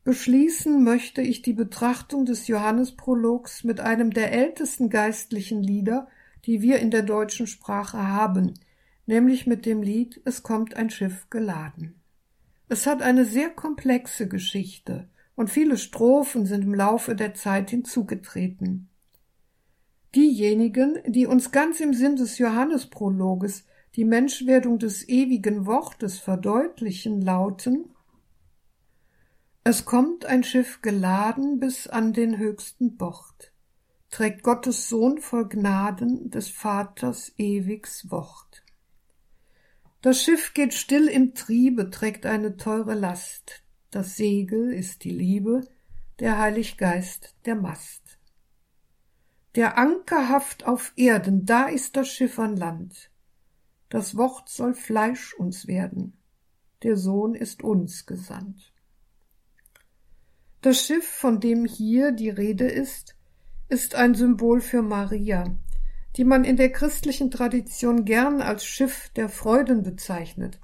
Beschließen möchte ich die Betrachtung des Johannesprologs mit einem der ältesten geistlichen Lieder, die wir in der deutschen Sprache haben, nämlich mit dem Lied Es kommt ein Schiff geladen. Es hat eine sehr komplexe Geschichte, und viele Strophen sind im Laufe der Zeit hinzugetreten. Diejenigen, die uns ganz im Sinn des Johannesprologes die Menschwerdung des ewigen Wortes verdeutlichen, lauten Es kommt ein Schiff geladen bis an den höchsten Bord, trägt Gottes Sohn voll Gnaden des Vaters ewigs Wort. Das Schiff geht still im Triebe, trägt eine teure Last, das Segel ist die Liebe, der Heiliggeist der Mast. Der Anker haft auf Erden, da ist das Schiff an Land. Das Wort soll Fleisch uns werden, der Sohn ist uns gesandt. Das Schiff, von dem hier die Rede ist, ist ein Symbol für Maria, die man in der christlichen Tradition gern als Schiff der Freuden bezeichnet,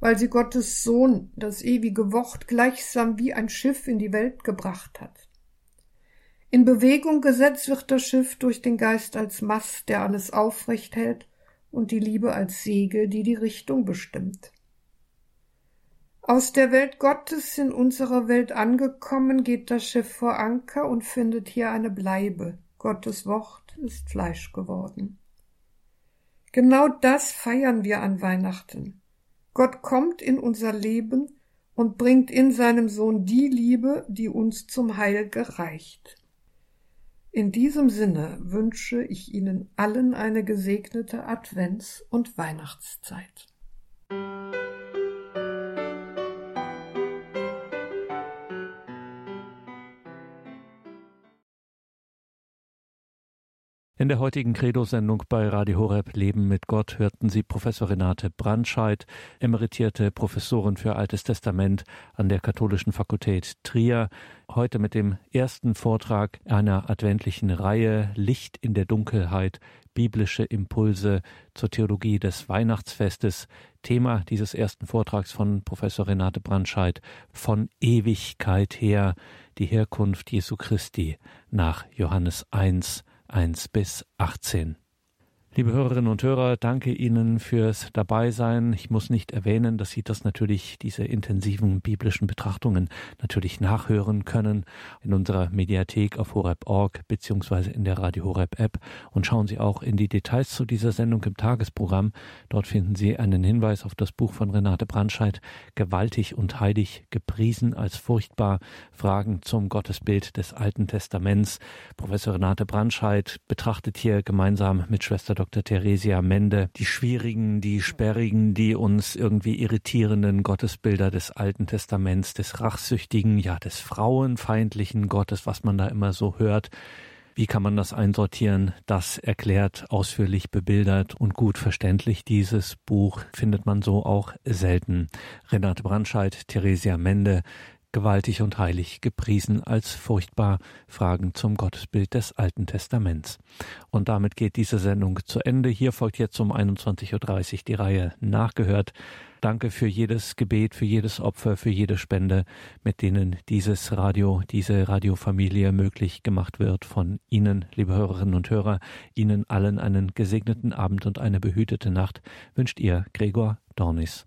weil sie Gottes Sohn, das ewige Wort, gleichsam wie ein Schiff in die Welt gebracht hat. In Bewegung gesetzt wird das Schiff durch den Geist als Mast, der alles aufrecht hält, und die Liebe als Segel, die die Richtung bestimmt. Aus der Welt Gottes in unserer Welt angekommen, geht das Schiff vor Anker und findet hier eine Bleibe. Gottes Wort ist Fleisch geworden. Genau das feiern wir an Weihnachten. Gott kommt in unser Leben und bringt in seinem Sohn die Liebe, die uns zum Heil gereicht. In diesem Sinne wünsche ich Ihnen allen eine gesegnete Advents- und Weihnachtszeit. In der heutigen Credo-Sendung bei Radio Horeb Leben mit Gott hörten Sie Professor Renate Brandscheid, emeritierte Professorin für Altes Testament an der Katholischen Fakultät Trier, heute mit dem ersten Vortrag einer adventlichen Reihe Licht in der Dunkelheit, biblische Impulse zur Theologie des Weihnachtsfestes. Thema dieses ersten Vortrags von Professor Renate Brandscheid von Ewigkeit her, die Herkunft Jesu Christi nach Johannes 1 1 bis 18. Liebe Hörerinnen und Hörer, danke Ihnen fürs Dabeisein. Ich muss nicht erwähnen, dass Sie das natürlich, diese intensiven biblischen Betrachtungen natürlich nachhören können in unserer Mediathek auf horeb.org beziehungsweise in der Radio Horeb App und schauen Sie auch in die Details zu dieser Sendung im Tagesprogramm. Dort finden Sie einen Hinweis auf das Buch von Renate Brandscheid, Gewaltig und heilig gepriesen als furchtbar, Fragen zum Gottesbild des Alten Testaments. Professor Renate Brandscheid betrachtet hier gemeinsam mit Schwester Dr. Theresia Mende, die schwierigen, die sperrigen, die uns irgendwie irritierenden Gottesbilder des Alten Testaments, des rachsüchtigen, ja, des frauenfeindlichen Gottes, was man da immer so hört. Wie kann man das einsortieren? Das erklärt ausführlich bebildert und gut verständlich. Dieses Buch findet man so auch selten. Renate Brandscheid, Theresia Mende, gewaltig und heilig gepriesen als furchtbar Fragen zum Gottesbild des Alten Testaments. Und damit geht diese Sendung zu Ende. Hier folgt jetzt um 21.30 Uhr die Reihe Nachgehört. Danke für jedes Gebet, für jedes Opfer, für jede Spende, mit denen dieses Radio, diese Radiofamilie möglich gemacht wird. Von Ihnen, liebe Hörerinnen und Hörer, Ihnen allen einen gesegneten Abend und eine behütete Nacht wünscht Ihr Gregor Dornis.